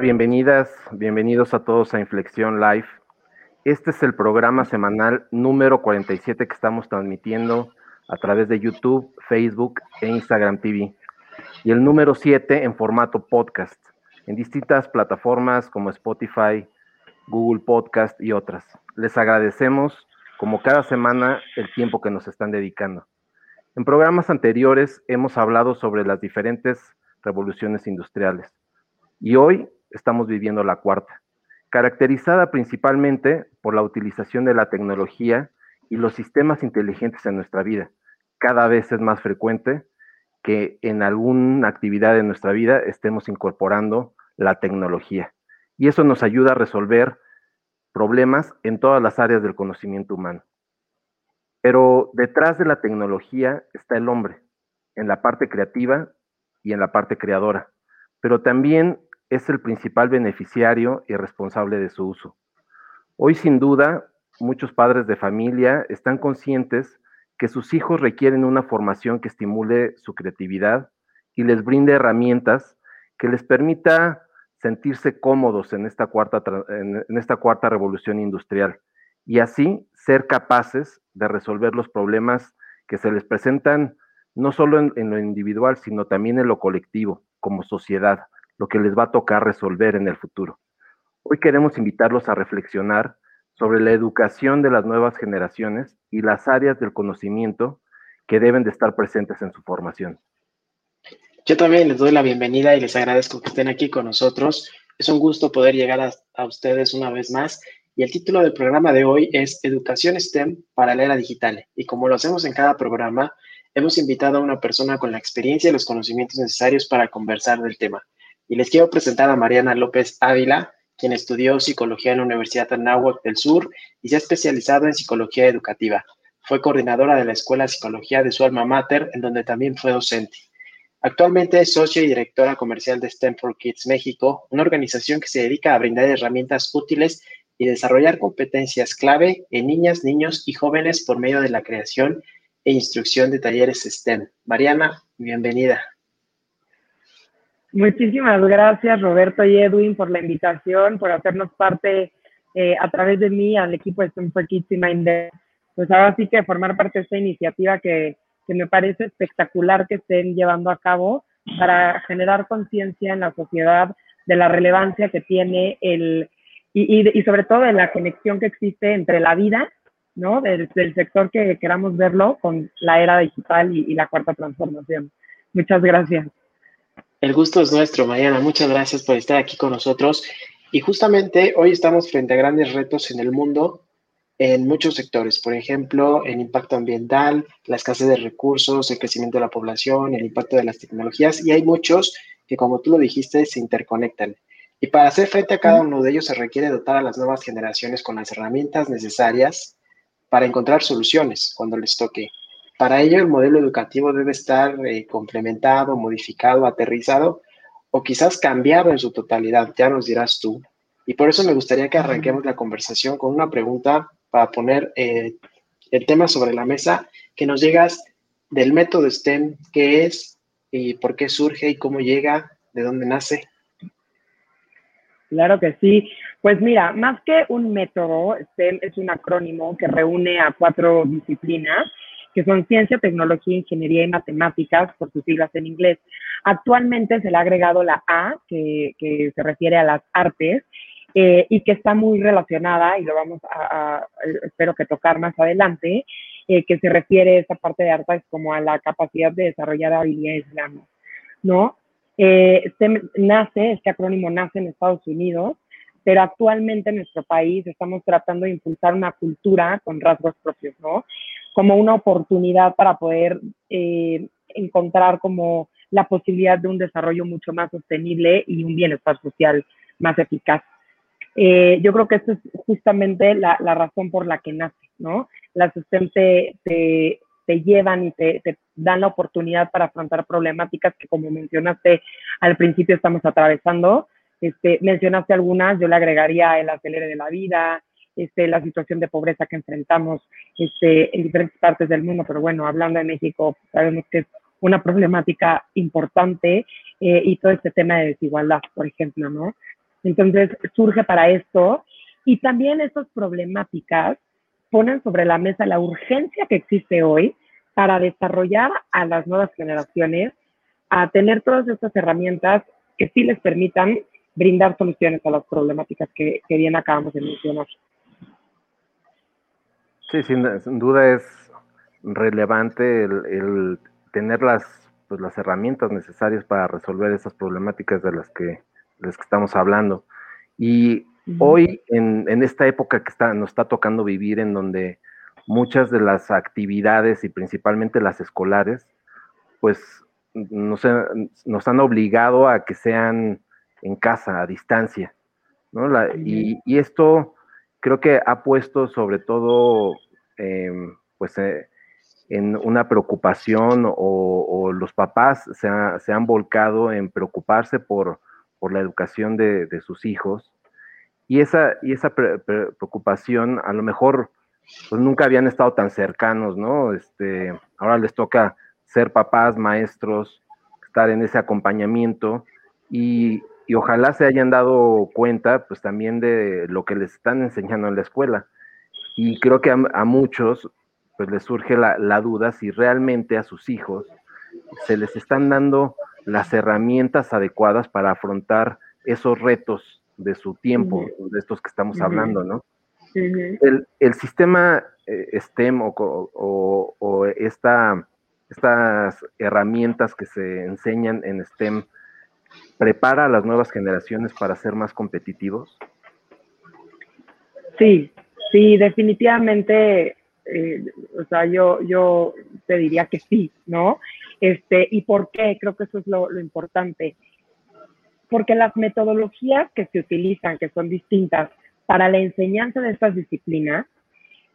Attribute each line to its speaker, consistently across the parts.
Speaker 1: Bienvenidas, bienvenidos a todos a Inflexión Live. Este es el programa semanal número 47 que estamos transmitiendo a través de YouTube, Facebook e Instagram TV. Y el número 7 en formato podcast, en distintas plataformas como Spotify, Google Podcast y otras. Les agradecemos, como cada semana, el tiempo que nos están dedicando. En programas anteriores hemos hablado sobre las diferentes revoluciones industriales y hoy estamos viviendo la cuarta, caracterizada principalmente por la utilización de la tecnología y los sistemas inteligentes en nuestra vida. Cada vez es más frecuente que en alguna actividad de nuestra vida estemos incorporando la tecnología. Y eso nos ayuda a resolver problemas en todas las áreas del conocimiento humano. Pero detrás de la tecnología está el hombre, en la parte creativa y en la parte creadora. Pero también es el principal beneficiario y responsable de su uso. Hoy, sin duda, muchos padres de familia están conscientes que sus hijos requieren una formación que estimule su creatividad y les brinde herramientas que les permita sentirse cómodos en esta cuarta, en esta cuarta revolución industrial y así ser capaces de resolver los problemas que se les presentan no solo en, en lo individual, sino también en lo colectivo, como sociedad lo que les va a tocar resolver en el futuro. Hoy queremos invitarlos a reflexionar sobre la educación de las nuevas generaciones y las áreas del conocimiento que deben de estar presentes en su formación.
Speaker 2: Yo también les doy la bienvenida y les agradezco que estén aquí con nosotros. Es un gusto poder llegar a, a ustedes una vez más. Y el título del programa de hoy es Educación STEM para la era digital. Y como lo hacemos en cada programa, hemos invitado a una persona con la experiencia y los conocimientos necesarios para conversar del tema. Y les quiero presentar a Mariana López Ávila, quien estudió psicología en la Universidad Anáhuac del Sur y se ha especializado en psicología educativa. Fue coordinadora de la Escuela de Psicología de su alma mater, en donde también fue docente. Actualmente es socia y directora comercial de STEM for Kids México, una organización que se dedica a brindar herramientas útiles y desarrollar competencias clave en niñas, niños y jóvenes por medio de la creación e instrucción de talleres STEM. Mariana, bienvenida.
Speaker 3: Muchísimas gracias, Roberto y Edwin, por la invitación, por hacernos parte eh, a través de mí al equipo de Stone for Kids y Mind. Pues ahora sí que formar parte de esta iniciativa que, me parece espectacular que estén llevando a cabo para generar conciencia en la sociedad de la relevancia que tiene el, y, y, y, sobre todo de la conexión que existe entre la vida, ¿no? Del, del sector que queramos verlo con la era digital y la cuarta transformación. Muchas gracias.
Speaker 2: El gusto es nuestro, Mariana. Muchas gracias por estar aquí con nosotros. Y justamente hoy estamos frente a grandes retos en el mundo en muchos sectores. Por ejemplo, el impacto ambiental, la escasez de recursos, el crecimiento de la población, el impacto de las tecnologías. Y hay muchos que, como tú lo dijiste, se interconectan. Y para hacer frente a cada uno de ellos se requiere dotar a las nuevas generaciones con las herramientas necesarias para encontrar soluciones cuando les toque. Para ello, el modelo educativo debe estar eh, complementado, modificado, aterrizado o quizás cambiado en su totalidad, ya nos dirás tú. Y por eso me gustaría que arranquemos la conversación con una pregunta para poner eh, el tema sobre la mesa, que nos llegas del método STEM, qué es y por qué surge y cómo llega, de dónde nace.
Speaker 3: Claro que sí. Pues mira, más que un método, STEM es un acrónimo que reúne a cuatro disciplinas que son ciencia, tecnología, ingeniería y matemáticas, por sus siglas en inglés. Actualmente se le ha agregado la A, que, que se refiere a las artes, eh, y que está muy relacionada, y lo vamos a, a espero que tocar más adelante, eh, que se refiere a esta parte de artes como a la capacidad de desarrollar habilidades blandas, ¿no? Eh, nace, este acrónimo nace en Estados Unidos, pero actualmente en nuestro país estamos tratando de impulsar una cultura con rasgos propios, ¿no? como una oportunidad para poder eh, encontrar como la posibilidad de un desarrollo mucho más sostenible y un bienestar social más eficaz. Eh, yo creo que esa es justamente la, la, razón por la que nace, ¿no? Las STEM te, te, te llevan y te, te, dan la oportunidad para afrontar problemáticas que, como mencionaste al principio, estamos atravesando. Este, mencionaste algunas, yo le agregaría el acelere de la vida, este, la situación de pobreza que enfrentamos este, en diferentes partes del mundo, pero bueno, hablando de México, sabemos que es una problemática importante eh, y todo este tema de desigualdad, por ejemplo, ¿no? Entonces surge para esto y también estas problemáticas ponen sobre la mesa la urgencia que existe hoy para desarrollar a las nuevas generaciones a tener todas estas herramientas que sí les permitan brindar soluciones a las problemáticas que, bien acabamos de mencionar.
Speaker 1: Sí, sin, duda es relevante el, tener las, pues, las herramientas necesarias para resolver esas problemáticas de las que, las que estamos hablando. Y hoy, en, en, esta época que está, nos está tocando vivir, en donde muchas de las actividades y principalmente las escolares, pues nos, nos han obligado a que sean en casa, a distancia. ¿no? y, esto creo que ha puesto sobre todo em, pues, eh, en una preocupación o, los papás se, han volcado en preocuparse por, por la educación de, sus hijos. Y esa, y esa preocupación a lo mejor pues nunca habían estado tan cercanos, ¿no? Este, ahora les toca ser papás, maestros, estar en ese acompañamiento y, y ojalá se hayan dado cuenta pues también de lo que les están enseñando en la escuela. Y creo que a, muchos pues les surge la, la, duda si realmente a sus hijos se les están dando las herramientas adecuadas para afrontar esos retos de su tiempo, de estos que estamos hablando, ¿no? el, el, sistema eh, STEM o, o, o esta estas herramientas que se enseñan en STEM prepara a las nuevas generaciones para ser más competitivos?
Speaker 3: Sí, sí, definitivamente, eh, o sea, yo, yo te diría que sí, ¿no? Este, ¿Y por qué? Creo que eso es lo, lo importante. Porque las metodologías que se utilizan, que son distintas para la enseñanza de estas disciplinas,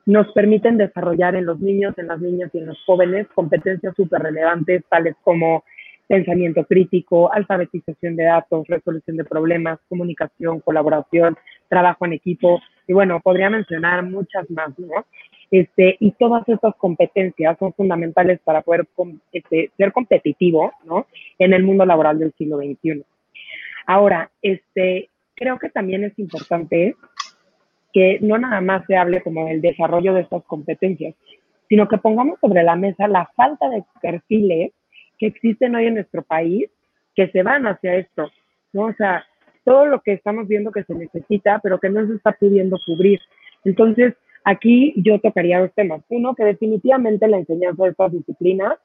Speaker 3: nos permiten desarrollar en los niños, en las niñas y en los jóvenes competencias súper relevantes, tales como pensamiento crítico, alfabetización de datos, resolución de problemas, comunicación, colaboración, trabajo en equipo, y bueno, podría mencionar muchas más, ¿no? Este, y todas estas competencias son fundamentales para poder este, ser competitivo, ¿no? En el mundo laboral del siglo XXI. Ahora, este, creo que también es importante que no nada más se hable como del desarrollo de estas competencias, sino que pongamos sobre la mesa la falta de perfiles que existen hoy en nuestro país que se van hacia esto, ¿no? O sea, todo lo que estamos viendo que se necesita, pero que no se está pudiendo cubrir. Entonces, aquí yo tocaría dos temas. Uno, que definitivamente la enseñanza de estas disciplinas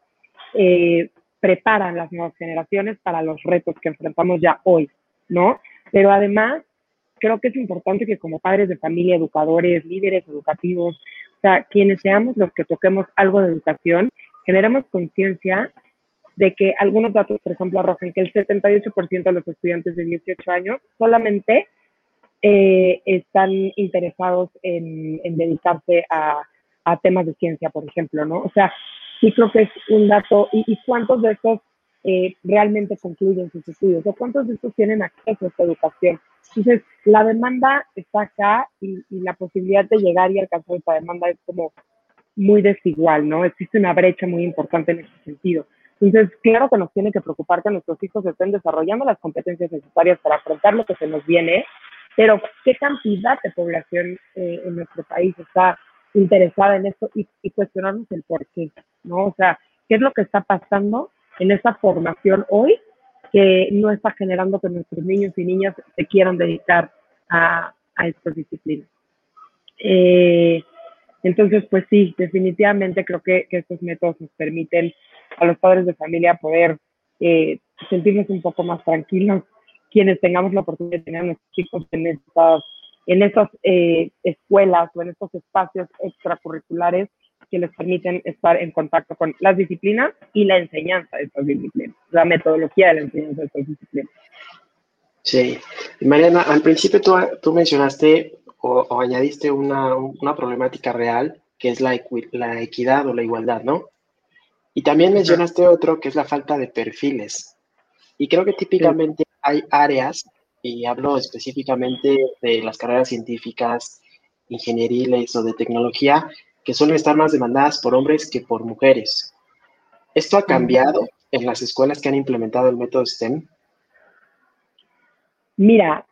Speaker 3: eh, preparan las nuevas generaciones para los retos que enfrentamos ya hoy, ¿no? Pero además, creo que es importante que como padres de familia, educadores, líderes educativos, o sea, quienes seamos los que toquemos algo de educación, generemos conciencia de que algunos datos, por ejemplo, arrojan que el 78% de los estudiantes de 18 años solamente eh, están interesados en, dedicarse a, temas de ciencia, por ejemplo, ¿no? O sea, sí creo que es un dato, y, y cuántos de estos eh, realmente concluyen sus estudios o cuántos de estos tienen acceso a esta educación. Entonces, la demanda está acá y, la posibilidad de llegar y alcanzar esta demanda es como muy desigual, ¿no? Existe una brecha muy importante en ese sentido. Entonces, claro que nos tiene que preocupar que nuestros hijos estén desarrollando las competencias necesarias para afrontar lo que se nos viene, pero ¿qué cantidad de población eh, en nuestro país está interesada en esto y, cuestionarnos el por qué, ¿no? O sea, ¿qué es lo que está pasando en esa formación hoy que no está generando que nuestros niños y niñas se quieran dedicar a, a estas disciplinas. Eh, entonces, pues sí, definitivamente creo que, estos métodos nos permiten a los padres de familia poder eh, sentirnos un poco más tranquilos, quienes tengamos la oportunidad de tener a nuestros hijos en estas, en estas eh, escuelas o en estos espacios extracurriculares que les permiten estar en contacto con las disciplinas y la enseñanza de estas disciplinas, la metodología de la enseñanza de estas disciplinas.
Speaker 2: Sí, Mariana, al principio tú, tú mencionaste o, añadiste una, una, problemática real que es la, la equidad o la igualdad, ¿no? Y también mencionaste otro que es la falta de perfiles. Y creo que típicamente hay áreas, y hablo específicamente de las carreras científicas, ingenieriles o de tecnología, que suelen estar más demandadas por hombres que por mujeres. ¿Esto ha cambiado en las escuelas que han implementado el método STEM?
Speaker 3: Mira,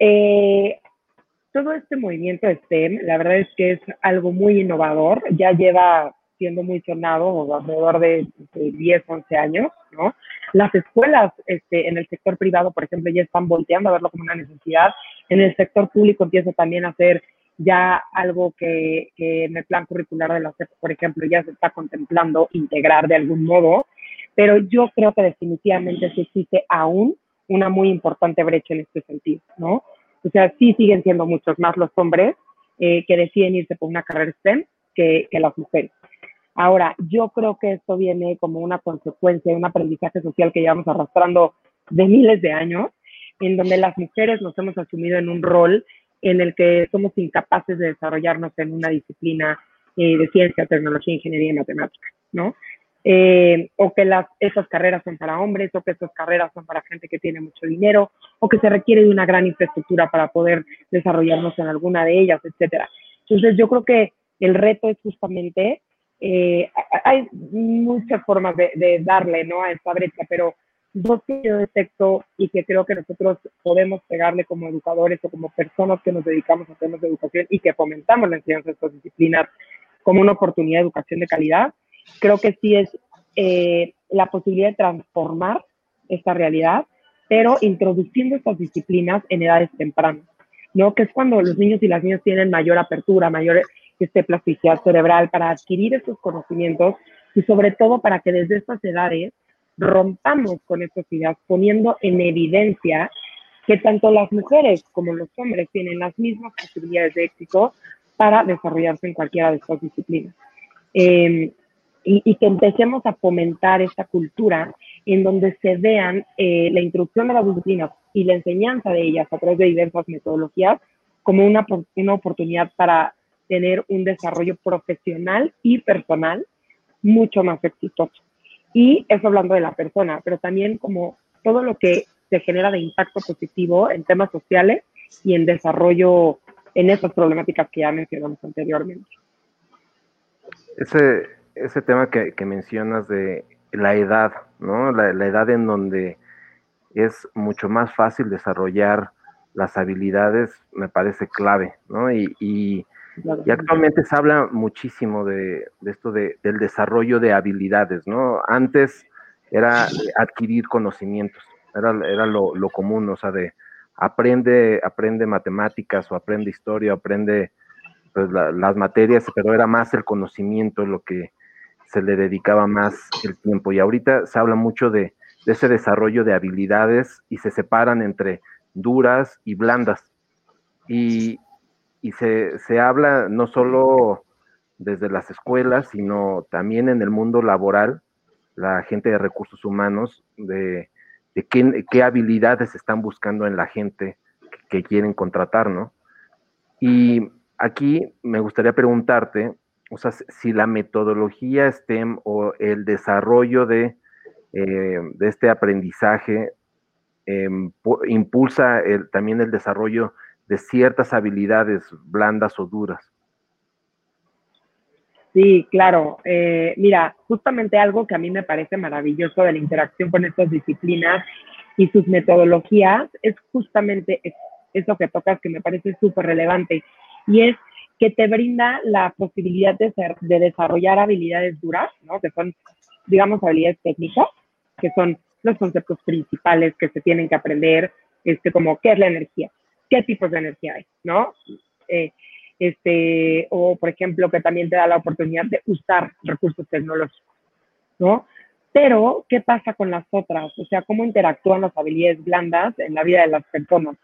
Speaker 3: Eh, todo este movimiento STEM, la verdad es que es algo muy innovador, ya lleva siendo muy sonado alrededor de, 10, 11 años, ¿no? Las escuelas este, en el sector privado, por ejemplo, ya están volteando a verlo como una necesidad. En el sector público empieza también a ser ya algo que, en el plan curricular de la CEP, por ejemplo, ya se está contemplando integrar de algún modo, pero yo creo que definitivamente sí existe aún una muy importante brecha en este sentido, ¿no? O sea, sí siguen siendo muchos más los hombres eh, que deciden irse por una carrera STEM que, que las mujeres. Ahora, yo creo que esto viene como una consecuencia de un aprendizaje social que llevamos arrastrando de miles de años, en donde las mujeres nos hemos asumido en un rol en el que somos incapaces de desarrollarnos en una disciplina eh, de ciencia, tecnología, ingeniería y matemática, ¿no? Eh, o que las, esas carreras son para hombres, o que esas carreras son para gente que tiene mucho dinero, o que se requiere de una gran infraestructura para poder desarrollarnos en alguna de ellas, etcétera. Entonces, yo creo que el reto es justamente, eh, hay muchas formas de, de, darle ¿no? a esta brecha, pero dos que yo detecto y que creo que nosotros podemos pegarle como educadores o como personas que nos dedicamos a temas de educación y que fomentamos la enseñanza de estas disciplinas como una oportunidad de educación de calidad, creo que sí es eh, la posibilidad de transformar esta realidad, pero introduciendo estas disciplinas en edades tempranas, ¿no? Que es cuando los niños y las niñas tienen mayor apertura, mayor este, plasticidad cerebral para adquirir estos conocimientos y sobre todo para que desde estas edades rompamos con estas ideas, poniendo en evidencia que tanto las mujeres como los hombres tienen las mismas posibilidades de éxito para desarrollarse en cualquiera de estas disciplinas. Eh, y, que empecemos a fomentar esta cultura en donde se vean eh, la introducción de las disciplinas y la enseñanza de ellas a través de diversas metodologías como una, una oportunidad para tener un desarrollo profesional y personal mucho más exitoso. Y eso hablando de la persona, pero también como todo lo que se genera de impacto positivo en temas sociales y en desarrollo en esas problemáticas que ya mencionamos anteriormente.
Speaker 1: Ese, ese tema que, mencionas de la edad, ¿no? La, edad en donde es mucho más fácil desarrollar las habilidades me parece clave, ¿no? Y, y, actualmente se habla muchísimo de, esto de, del desarrollo de habilidades, ¿no? Antes era adquirir conocimientos, era, era lo, común, o sea, de aprende, aprende matemáticas o aprende historia, aprende pues, las materias, pero era más el conocimiento lo que, se le dedicaba más el tiempo. Y ahorita se habla mucho de, ese desarrollo de habilidades y se separan entre duras y blandas. Y, se, habla no solo desde las escuelas, sino también en el mundo laboral, la gente de recursos humanos, de, qué, habilidades están buscando en la gente que, que quieren contratar, ¿no? Y aquí me gustaría preguntarte, o sea, si la metodología STEM o el desarrollo de, eh, este aprendizaje em, impulsa también el desarrollo de ciertas habilidades blandas o duras.
Speaker 3: Sí, claro. Eh, mira, justamente algo que a mí me parece maravilloso de la interacción con estas disciplinas y sus metodologías es justamente eso que tocas que me parece súper relevante y es que te brinda la posibilidad de, ser, de desarrollar habilidades duras, ¿no? que son, digamos, habilidades técnicas, que son los conceptos principales que se tienen que aprender, este, como qué es la energía, qué tipos de energía hay, ¿no? Eh, este, o, por ejemplo, que también te da la oportunidad de usar recursos tecnológicos, ¿no? Pero, ¿qué pasa con las otras? O sea, ¿cómo interactúan las habilidades blandas en la vida de las personas?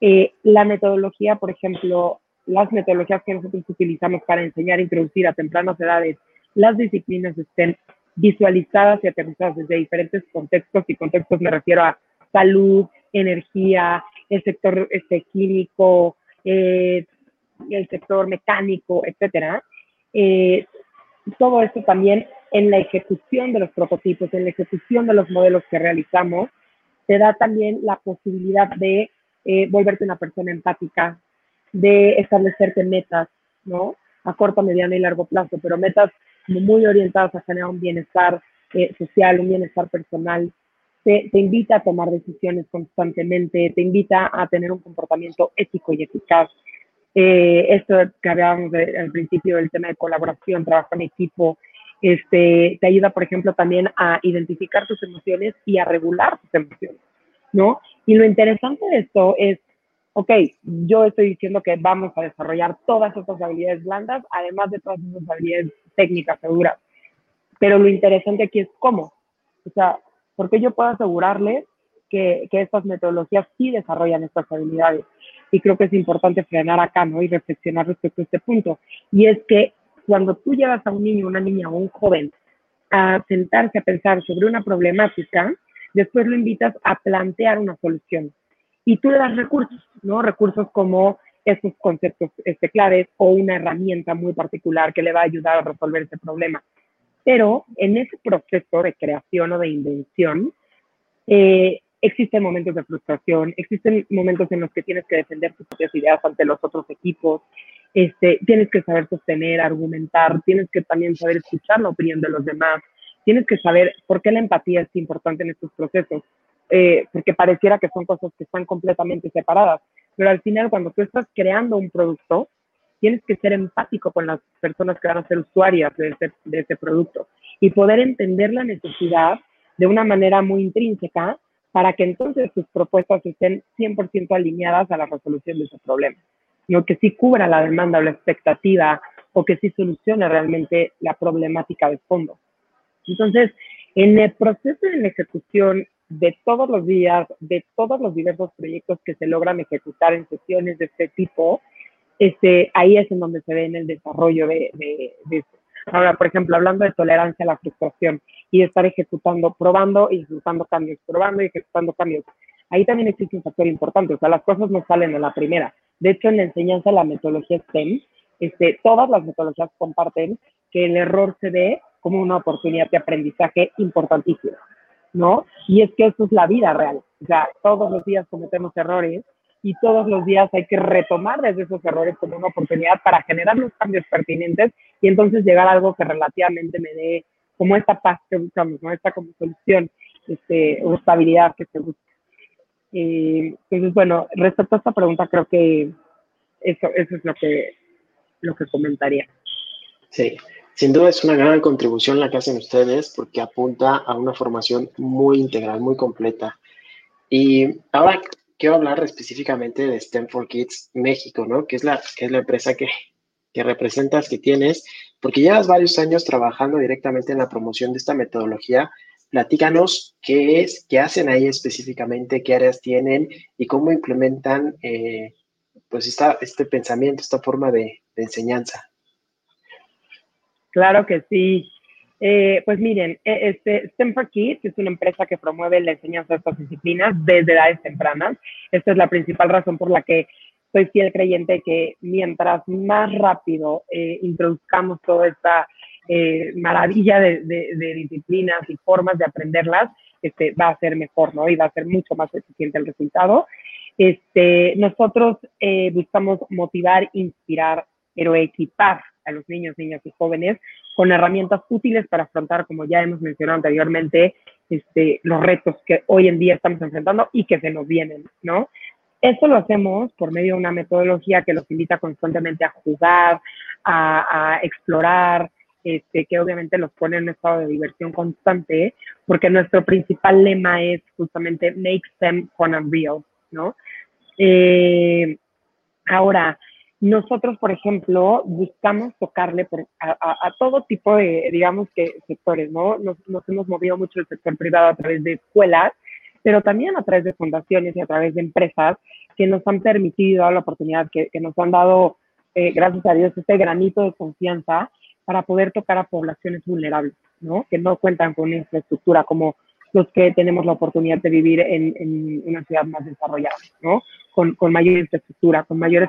Speaker 3: Eh, la metodología, por ejemplo, las metodologías que nosotros utilizamos para enseñar e introducir a tempranas edades las disciplinas estén visualizadas y aterrizadas desde diferentes contextos, y contextos me refiero a salud, energía, el sector este, químico, eh, el sector mecánico, etcétera. Eh, todo esto también en la ejecución de los prototipos, en la ejecución de los modelos que realizamos, te da también la posibilidad de eh, volverte una persona empática, de establecerte metas, ¿no? A corto, mediano y largo plazo, pero metas muy orientadas a generar un bienestar eh, social, un bienestar personal, te, invita a tomar decisiones constantemente, te invita a tener un comportamiento ético y eficaz. Eh, esto que hablábamos al principio del tema de colaboración, trabajo en equipo, este, te ayuda, por ejemplo, también a identificar tus emociones y a regular tus emociones, ¿no? Y lo interesante de esto es, ok, yo estoy diciendo que vamos a desarrollar todas estas habilidades blandas, además de todas esas habilidades técnicas seguras. Pero lo interesante aquí es cómo. O sea, porque yo puedo asegurarles que, que estas metodologías sí desarrollan estas habilidades. Y creo que es importante frenar acá, ¿no? Y reflexionar respecto a este punto. Y es que cuando tú llevas a un niño, una niña o un joven a sentarse a pensar sobre una problemática, después lo invitas a plantear una solución. Y tú le das recursos, ¿no? Recursos como esos conceptos este, claves o una herramienta muy particular que le va a ayudar a resolver ese problema. Pero en ese proceso de creación o de invención, eh, existen momentos de frustración, existen momentos en los que tienes que defender tus propias ideas ante los otros equipos, este, tienes que saber sostener, argumentar, tienes que también saber escuchar la opinión de los demás, tienes que saber por qué la empatía es importante en estos procesos, eh, porque pareciera que son cosas que están completamente separadas, pero al final cuando tú estás creando un producto, tienes que ser empático con las personas que van a ser usuarias de ese, de ese producto y poder entender la necesidad de una manera muy intrínseca para que entonces tus propuestas estén 100% alineadas a la resolución de ese problema. No que sí cubra la demanda o la expectativa o que sí solucione realmente la problemática de fondo. Entonces, en el proceso de la ejecución de todos los días, de todos los diversos proyectos que se logran ejecutar en sesiones de este tipo, este, ahí es en donde se ve en el desarrollo de, de. Ahora, por ejemplo, hablando de tolerancia a la frustración y de estar ejecutando, probando y ejecutando cambios, probando y ejecutando cambios, ahí también existe un factor importante, o sea, las cosas no salen en la primera. De hecho, en la enseñanza de la metodología STEM, este, todas las metodologías comparten que el error se ve como una oportunidad de aprendizaje importantísima, ¿no? Y es que eso es la vida real. O sea, todos los días cometemos errores y todos los días hay que retomar desde esos errores como una oportunidad para generar los cambios pertinentes y entonces llegar a algo que relativamente me dé como esta paz que buscamos, ¿no? Esta como solución este, o estabilidad que se busca. Eh, entonces, bueno, respecto a esta pregunta, creo que eso, eso es lo que, lo que comentaría.
Speaker 2: Sí, sin duda es una gran contribución la que hacen ustedes porque apunta a una formación muy integral, muy completa. Y ahora quiero hablar específicamente de STEM for Kids México, ¿no? Que es la, que es la empresa que, que representas, que tienes, porque llevas varios años trabajando directamente en la promoción de esta metodología. Platícanos qué es, qué hacen ahí específicamente, qué áreas tienen y cómo implementan eh, pues esta, este pensamiento, esta forma de, de enseñanza.
Speaker 3: Claro que sí. Eh, pues miren, e, este, STEM for Kids es una empresa que promueve la enseñanza de estas disciplinas desde edades tempranas. Esta es la principal razón por la que soy fiel creyente que mientras más rápido eh, introduzcamos toda esta eh, maravilla de, disciplinas y formas de aprenderlas, este, va a ser mejor, ¿no? Y va a ser mucho más eficiente el resultado. Este, nosotros buscamos motivar, inspirar, pero equipar a los niños, niñas y jóvenes con herramientas útiles para afrontar, como ya hemos mencionado anteriormente, este, los retos que hoy en día estamos enfrentando y que se nos vienen, ¿no? Esto lo hacemos por medio de una metodología que los invita constantemente a jugar, a, explorar, este, que obviamente los pone en un estado de diversión constante, porque nuestro principal lema es justamente make them fun and real, ¿no? Eh, ahora, nosotros, por ejemplo, buscamos tocarle a, todo tipo de, digamos que, sectores, ¿no? Nos, hemos movido mucho el sector privado a través de escuelas, pero también a través de fundaciones y a través de empresas que nos han permitido la oportunidad, que, nos han dado, eh, gracias a Dios, este granito de confianza para poder tocar a poblaciones vulnerables, ¿no? Que no cuentan con una infraestructura como los que tenemos la oportunidad de vivir en, una ciudad más desarrollada, ¿no? Con, con mayor infraestructura, con mayores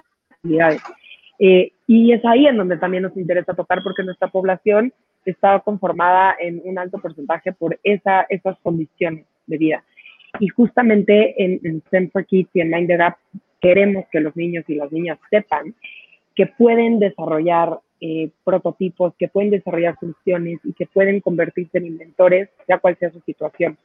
Speaker 3: eh, y es ahí en donde también nos interesa tocar porque nuestra población está conformada en un alto porcentaje por esa, esas condiciones de vida. Y justamente en, en STEM for Kids y en Mind the Gap queremos que los niños y las niñas sepan que pueden desarrollar eh, prototipos, que pueden desarrollar soluciones y que pueden convertirse en inventores, sea cual sea su situación.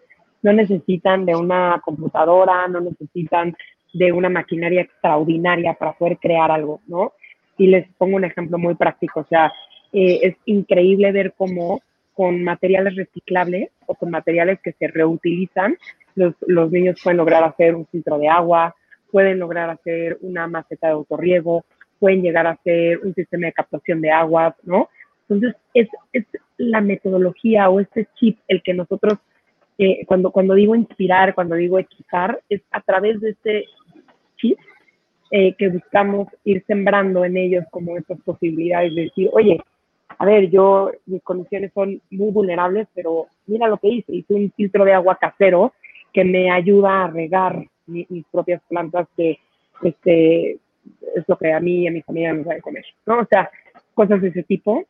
Speaker 3: no necesitan de una computadora, no necesitan de una maquinaria extraordinaria para poder crear algo, ¿no? Y les pongo un ejemplo muy práctico, o sea, eh, es increíble ver cómo con materiales reciclables o con materiales que se reutilizan, los, los niños pueden lograr hacer un filtro de agua, pueden lograr hacer una maceta de autorriego, pueden llegar a hacer un sistema de captación de aguas, ¿no? Entonces, es, es la metodología o este chip el que nosotros, eh, cuando, cuando digo inspirar, cuando digo equipar, es a través de este eh, que buscamos ir sembrando en ellos como estas posibilidades de decir, oye, a ver, yo, mis condiciones son muy vulnerables, pero mira lo que hice, hice un filtro de agua casero que me ayuda a regar mis propias plantas que este, es lo que a mí y a mi familia nos da de comer, ¿no? O sea, cosas de ese tipo.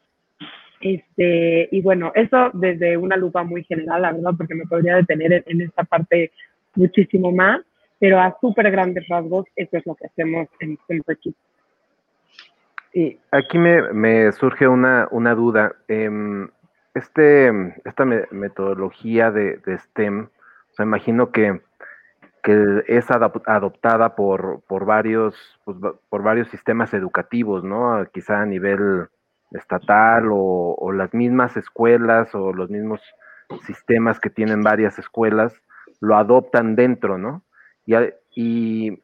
Speaker 3: Este, y bueno, eso desde una lupa muy general, la verdad, porque me podría detener en, esta parte muchísimo más, pero a súper grandes rasgos, eso es lo que hacemos en Simple
Speaker 1: Y aquí me, surge una, una duda. Em, este, esta metodología de, STEM, o sea, imagino que que es adoptada por, por, varios, pues, por varios sistemas educativos, ¿no? Quizá a nivel estatal o, las mismas escuelas o los mismos sistemas que tienen varias escuelas lo adoptan dentro, ¿no? Y, y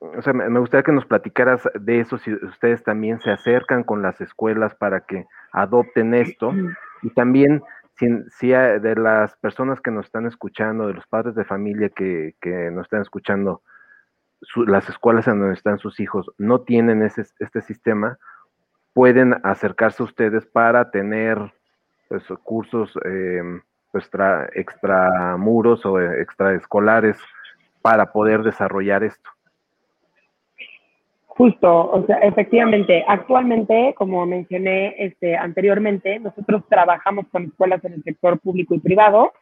Speaker 1: o sea, me gustaría que nos platicaras de eso, si ustedes también se acercan con las escuelas para que adopten esto. Y también si, de las personas que nos están escuchando, de los padres de familia que, nos están escuchando, las escuelas en donde están sus hijos no tienen ese, este sistema, pueden acercarse a ustedes para tener pues, cursos eh, extra, extramuros o extraescolares para poder desarrollar esto.
Speaker 3: Justo, o sea, efectivamente, actualmente, como mencioné este, anteriormente, nosotros trabajamos con escuelas en el sector público y privado.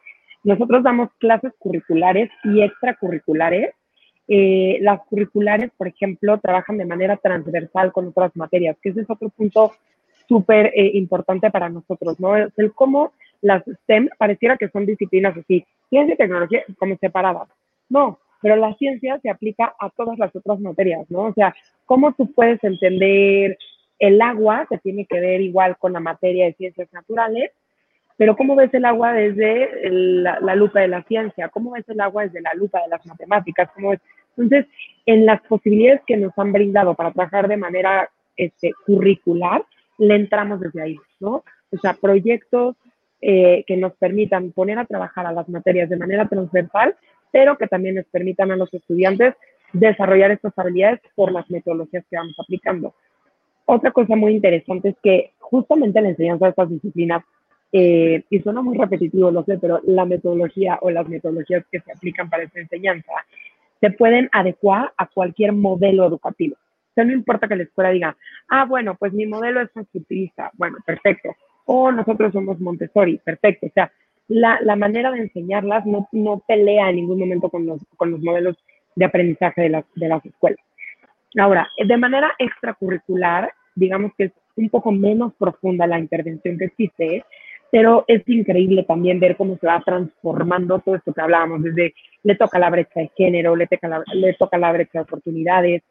Speaker 3: Nosotros damos clases curriculares y extracurriculares. Eh, las curriculares, por ejemplo, trabajan de manera transversal con otras materias, que ese es otro punto súper eh, importante para nosotros, ¿no? Es el cómo las STEM pareciera que son disciplinas así, ciencia y tecnología como separadas. No, pero la ciencia se aplica a todas las otras materias, ¿no? O sea, ¿cómo tú puedes entender el agua? Se tiene que ver igual con la materia de ciencias naturales, pero ¿cómo ves el agua desde la, lupa de la ciencia? ¿Cómo ves el agua desde la lupa de las matemáticas? ¿Cómo Entonces, en las posibilidades que nos han brindado para trabajar de manera este, curricular, le entramos desde ahí, ¿no? O sea, proyectos eh, que nos permitan poner a trabajar a las materias de manera transversal pero que también les permitan a los estudiantes desarrollar estas habilidades por las metodologías que vamos aplicando. Otra cosa muy interesante es que justamente la enseñanza de estas disciplinas, eh, y suena muy repetitivo, lo sé, pero la metodología o las metodologías que se aplican para esta enseñanza se pueden adecuar a cualquier modelo educativo. O sea, no importa que la escuela diga, ah, bueno, pues mi modelo es constructivista, bueno, perfecto. O nosotros somos Montessori, perfecto. O sea, la, la manera de enseñarlas no, no, pelea en ningún momento con los, con los modelos de aprendizaje de las, de las escuelas. Ahora, de manera extracurricular, digamos que es un poco menos profunda la intervención que existe, pero es increíble también ver cómo se va transformando todo esto que hablábamos, desde le toca la brecha de género, le toca la, le toca la brecha de oportunidades,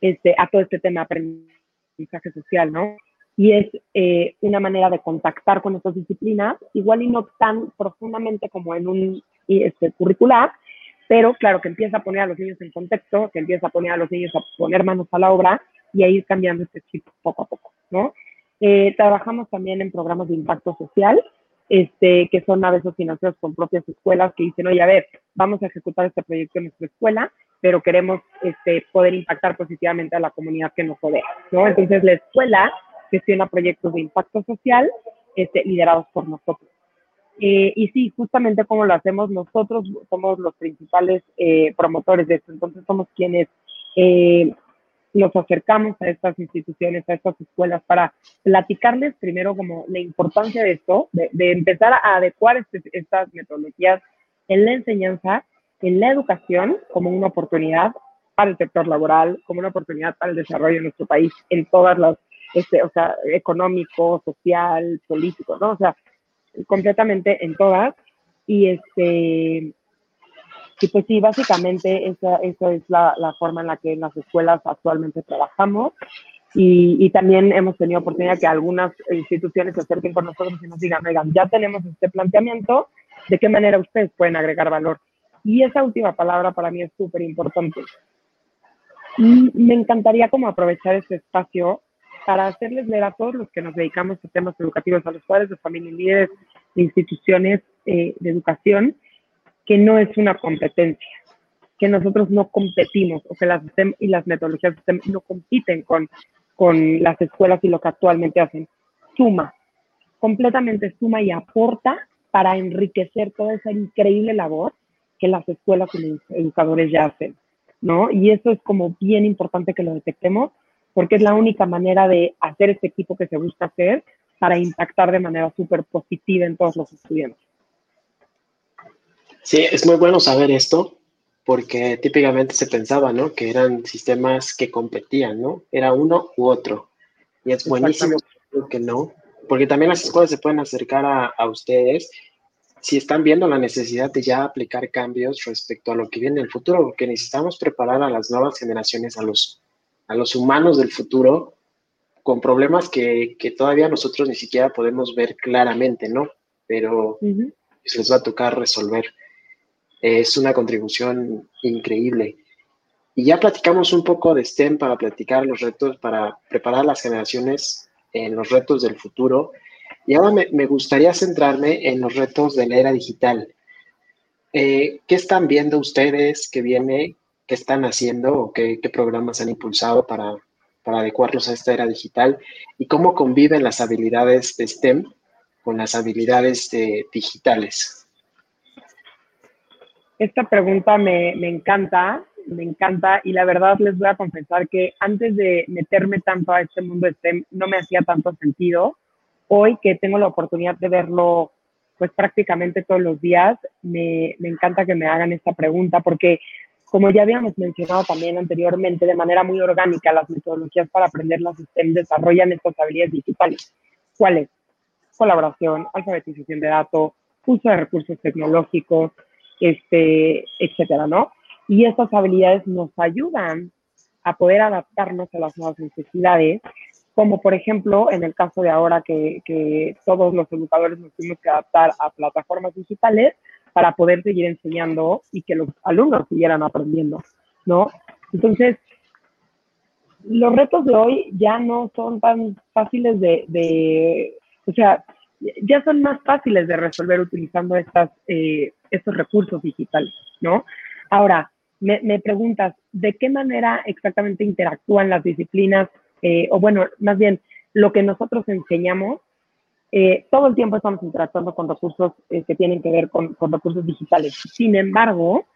Speaker 3: este, a todo este tema de aprendizaje social, ¿no? Y es eh, una manera de contactar con estas disciplinas, igual y no tan profundamente como en un este, curricular, pero claro que empieza a poner a los niños en contexto, que empieza a poner a los niños a poner manos a la obra y a ir cambiando este chip poco a poco, ¿no? Eh, trabajamos también en programas de impacto social, este, que son a veces financiados con propias escuelas que dicen, oye, a ver, vamos a ejecutar este proyecto en nuestra escuela, pero queremos este, poder impactar positivamente a la comunidad que nos rodea, ¿no? Entonces la escuela gestiona proyectos de impacto social este, liderados por nosotros. Eh, y sí, justamente como lo hacemos nosotros, somos los principales eh, promotores de esto. Entonces somos quienes eh, nos acercamos a estas instituciones, a estas escuelas para platicarles primero como la importancia de esto, de, empezar a adecuar este, estas metodologías en la enseñanza, en la educación como una oportunidad para el sector laboral, como una oportunidad para el desarrollo de nuestro país en todas las este, o sea, económico, social, político, ¿no? O sea, completamente en todas. Y este, y pues sí, básicamente esa, esa es la, la, forma en la que en las escuelas actualmente trabajamos. Y, y, también hemos tenido oportunidad que algunas instituciones se acerquen con nosotros y nos digan, oigan, ya tenemos este planteamiento, ¿de qué manera ustedes pueden agregar valor? Y esa última palabra para mí es súper importante. Me encantaría como aprovechar este espacio para hacerles leer a todos los que nos dedicamos a temas educativos, a los padres de familia y líderes de instituciones eh, de educación, que no es una competencia, que nosotros no competimos o que las STEM y las metodologías STEM no compiten con, con las escuelas y lo que actualmente hacen. Suma, completamente suma y aporta para enriquecer toda esa increíble labor que las escuelas y los educadores ya hacen, ¿no? Y eso es como bien importante que lo detectemos porque es la única manera de hacer este equipo que se busca hacer para impactar de manera súper positiva en todos los estudiantes.
Speaker 2: Sí, es muy bueno saber esto, porque típicamente se pensaba, ¿no? Que eran sistemas que competían, ¿no? Era uno u otro. Y es buenísimo que no, porque también las escuelas se pueden acercar a, a, ustedes si están viendo la necesidad de ya aplicar cambios respecto a lo que viene en el futuro, porque necesitamos preparar a las nuevas generaciones, a los, a los humanos del futuro, con problemas que, que todavía nosotros ni siquiera podemos ver claramente, ¿no? Pero uh -huh. les va a tocar resolver es una contribución increíble. Y ya platicamos un poco de STEM para platicar los retos, para preparar las generaciones en los retos del futuro. Y ahora me, me gustaría centrarme en los retos de la era digital. Eh, ¿Qué están viendo ustedes que viene, qué están haciendo o qué, programas han impulsado para, adecuarlos a esta era digital? ¿Y cómo conviven las habilidades de STEM con las habilidades de, digitales?
Speaker 3: Esta pregunta me, encanta, me encanta y la verdad les voy a confesar que antes de meterme tanto a este mundo STEM no me hacía tanto sentido. Hoy que tengo la oportunidad de verlo pues prácticamente todos los días, me encanta que me hagan esta pregunta porque como ya habíamos mencionado también anteriormente, de manera muy orgánica, las metodologías para aprender las STEM desarrollan estas habilidades digitales. ¿Cuáles? Colaboración, alfabetización de datos, uso de recursos tecnológicos, este, etcétera, ¿no? Y estas habilidades nos ayudan a poder adaptarnos a las nuevas necesidades, como por ejemplo en el caso de ahora que, que todos los educadores nos tuvimos que adaptar a plataformas digitales para poder seguir enseñando y que los alumnos siguieran aprendiendo, ¿no? Entonces, los retos de hoy ya no son tan fáciles de, de o sea, ya son más fáciles de resolver utilizando estas, eh, estos recursos digitales, ¿no? Ahora, me, me, preguntas, ¿de qué manera exactamente interactúan las disciplinas? Eh, o bueno, más bien, lo que nosotros enseñamos, eh, todo el tiempo estamos interactuando con recursos eh, que tienen que ver con, recursos digitales. Sin embargo,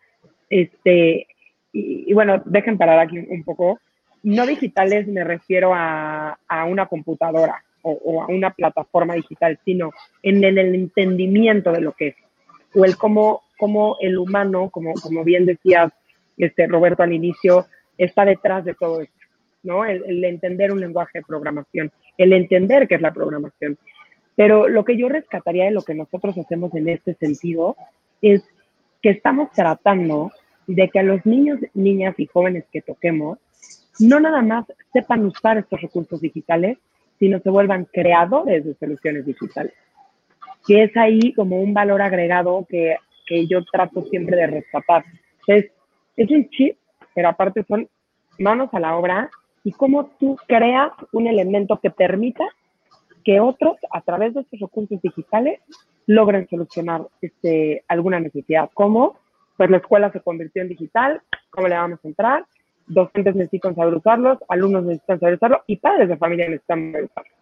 Speaker 3: este, y, y, bueno, dejen parar aquí un poco, no digitales me refiero a, a una computadora, o, a una plataforma digital, sino en el, entendimiento de lo que es, o el cómo, cómo el humano, como, como bien decía este, Roberto al inicio, está detrás de todo esto, ¿no? El, entender un lenguaje de programación, el entender qué es la programación. Pero lo que yo rescataría de lo que nosotros hacemos en este sentido es que estamos tratando de que a los niños, niñas y jóvenes que toquemos, no nada más sepan usar estos recursos digitales, sino se vuelvan creadores de soluciones digitales. Que es ahí como un valor agregado que, que yo trato siempre de rescatar. Es, es un chip, pero aparte son manos a la obra y cómo tú creas un elemento que permita que otros, a través de estos recursos digitales, logren solucionar este, alguna necesidad. ¿Cómo? Pues la escuela se convirtió en digital, ¿cómo le vamos a entrar? docentes necesitan saber usarlos, alumnos necesitan saber usarlo y padres de familia necesitan saber usarlo,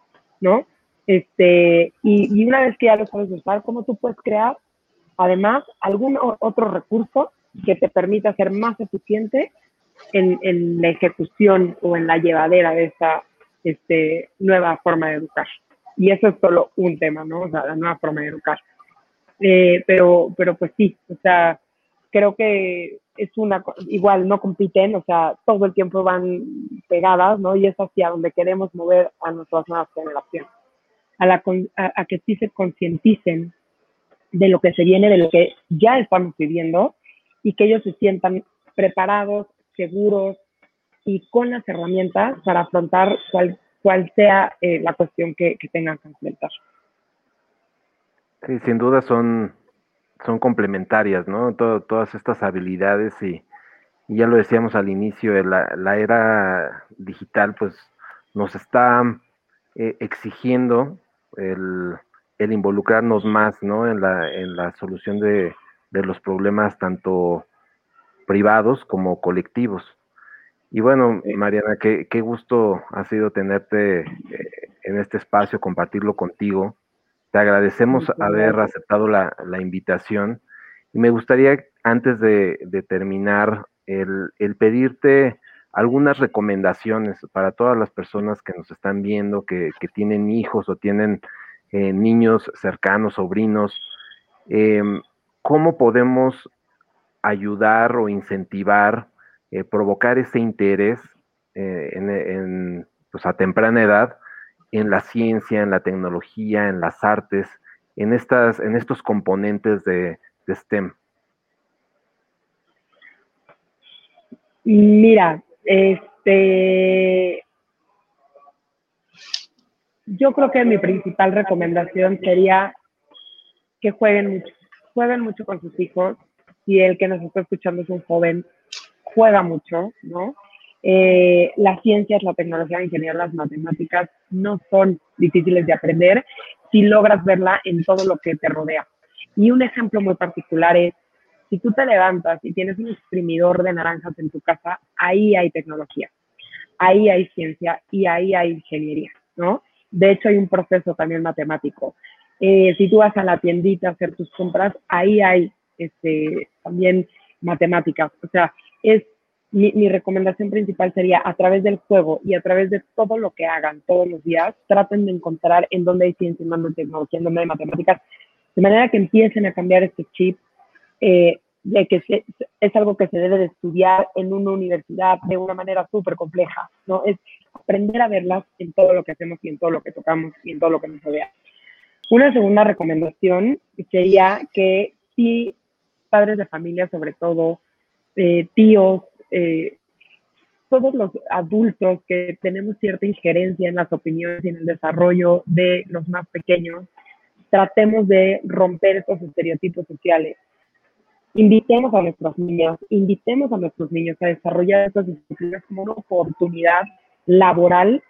Speaker 3: ¿no? Este, y, y, una vez que ya lo sabes usar, ¿cómo tú puedes crear, además, algún otro recurso que te permita ser más eficiente en, en la ejecución o en la llevadera de esa este, nueva forma de educar? Y eso es solo un tema, ¿no? O sea, la nueva forma de educar. Eh, pero, pero pues sí, o sea, creo que es una, igual no compiten, o sea, todo el tiempo van pegadas, ¿no? Y es hacia donde queremos mover a nuestras nuevas generaciones, a, la, a, a que sí se concienticen de lo que se viene, de lo que ya estamos viviendo y que ellos se sientan preparados, seguros y con las herramientas para afrontar cual, cual sea eh, la cuestión que, tengan que enfrentar.
Speaker 1: Sí, sin duda son, son complementarias, ¿no? todas estas habilidades y, ya lo decíamos al inicio, la, la era digital pues nos está eh, exigiendo el, involucrarnos más, ¿no? En la, en la solución de, de los problemas tanto privados como colectivos. Y bueno, Mariana, qué, qué gusto ha sido tenerte eh, en este espacio, compartirlo contigo. Te agradecemos haber aceptado la, la, invitación. Y me gustaría, antes de, de terminar, el, el, pedirte algunas recomendaciones para todas las personas que nos están viendo, que, que tienen hijos o tienen eh, niños cercanos, sobrinos. Em, ¿Cómo podemos ayudar o incentivar, eh, provocar ese interés eh, en, pues a temprana edad en la ciencia, en la tecnología, en las artes, en, estas, en estos componentes de, STEM?
Speaker 3: Mira, este, yo creo que mi principal recomendación sería que jueguen mucho, jueguen mucho con sus hijos. Si el que nos está escuchando es un joven, juega mucho, ¿no? Eh, las ciencias, la tecnología, la ingeniería, las matemáticas no son difíciles de aprender si logras verla en todo lo que te rodea. Y un ejemplo muy particular es, si tú te levantas y tienes un exprimidor de naranjas en tu casa, ahí hay tecnología, ahí hay ciencia y ahí hay ingeniería, ¿no? De hecho, hay un proceso también matemático. Eh, si tú vas a la tiendita a hacer tus compras, ahí hay este, también matemáticas. O sea, es mi, mi, recomendación principal sería a través del juego y a través de todo lo que hagan todos los días, traten de encontrar en dónde hay ciencia, en dónde hay tecnología, en dónde hay matemáticas, de manera que empiecen a cambiar este chip, eh, de que es algo que se debe de estudiar en una universidad de una manera súper compleja, ¿no? Es aprender a verlas en todo lo que hacemos y en todo lo que tocamos y en todo lo que nos rodea. Una segunda recomendación sería que si padres de familia, sobre todo, eh, tíos, eh, todos los adultos que tenemos cierta injerencia en las opiniones y en el desarrollo de los más pequeños, tratemos de romper estos estereotipos sociales. Invitemos a nuestras niñas, invitemos a nuestros niños a desarrollar estas disciplinas como una oportunidad laboral.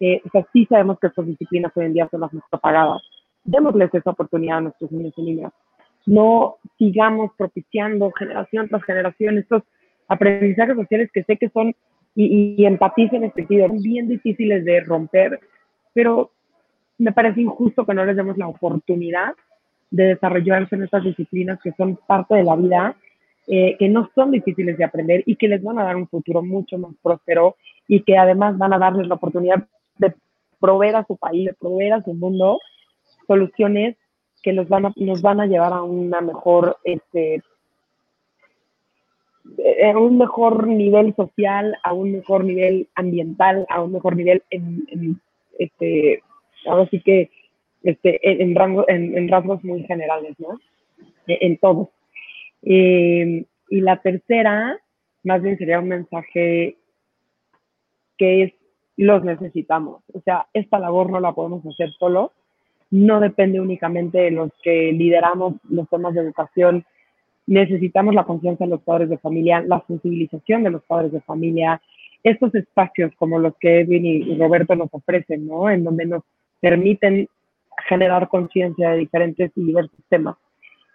Speaker 3: Eh, o sea, sí sabemos que estas disciplinas hoy en día son las más propagadas. Démosles esa oportunidad a nuestros niños y niñas. No sigamos propiciando generación tras generación estos aprendizajes sociales que sé que son, y, y empatizo en este sentido, bien difíciles de romper, pero me parece injusto que no les demos la oportunidad de desarrollarse en estas disciplinas que son parte de la vida, eh, que no son difíciles de aprender y que les van a dar un futuro mucho más próspero y que además van a darles la oportunidad de proveer a su país, de proveer a su mundo soluciones que los van a, nos van a llevar a una mejor este, a eh, un mejor nivel social, a un mejor nivel ambiental, a un mejor nivel en, este, ahora sí que este, en, rango, en, rasgos muy generales, ¿no? En, todo. Eh, y la tercera, más bien sería un mensaje que es, los necesitamos. O sea, esta labor no la podemos hacer solo, no depende únicamente de los que lideramos los temas de educación necesitamos la confianza de los padres de familia, la sensibilización de los padres de familia, estos espacios como los que Edwin y Roberto nos ofrecen, ¿no? En donde nos permiten generar conciencia de diferentes y diversos temas.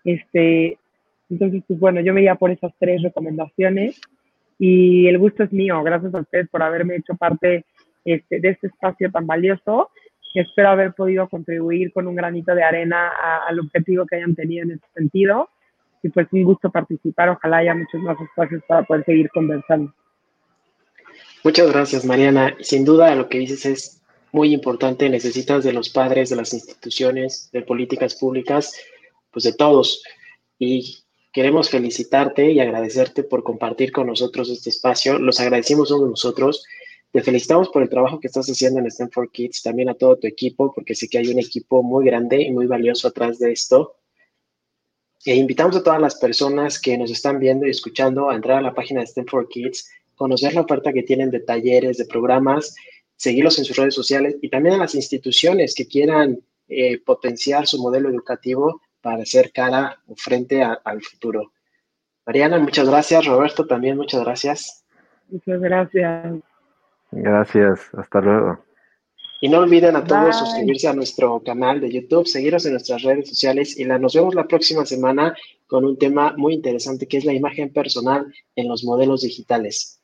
Speaker 3: Este, entonces, pues bueno, yo me iba por esas tres recomendaciones y el gusto es mío. Gracias a ustedes por haberme hecho parte este, de este espacio tan valioso. Espero haber podido contribuir con un granito de arena al objetivo que hayan tenido en este sentido y pues un gusto participar. Ojalá haya muchos más espacios para poder seguir conversando.
Speaker 2: Muchas gracias, Mariana. Sin duda, lo que dices es muy importante. Necesitas de los padres, de las instituciones, de políticas públicas, pues de todos. Y queremos felicitarte y agradecerte por compartir con nosotros este espacio. Los agradecemos todos nosotros. Te felicitamos por el trabajo que estás haciendo en Stanford Kids, también a todo tu equipo, porque sé que hay un equipo muy grande y muy valioso atrás de esto E invitamos a todas las personas que nos están viendo y escuchando a entrar a la página de STEM for Kids, conocer la oferta que tienen de talleres, de programas, seguirlos en sus redes sociales y también a las instituciones que quieran eh, potenciar su modelo educativo para hacer cara o frente al futuro. Mariana, muchas gracias. Roberto, también muchas gracias.
Speaker 3: Muchas gracias.
Speaker 1: Gracias. Hasta luego.
Speaker 2: Y no olviden a todos suscribirse a nuestro canal de YouTube, seguirnos en nuestras redes sociales y la, nos vemos la próxima semana con un tema muy interesante que es la imagen personal en los modelos digitales.